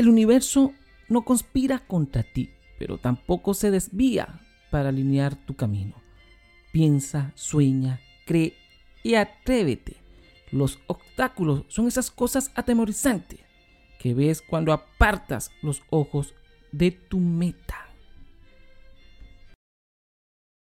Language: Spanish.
El universo no conspira contra ti, pero tampoco se desvía para alinear tu camino. Piensa, sueña, cree y atrévete. Los obstáculos son esas cosas atemorizantes que ves cuando apartas los ojos de tu meta.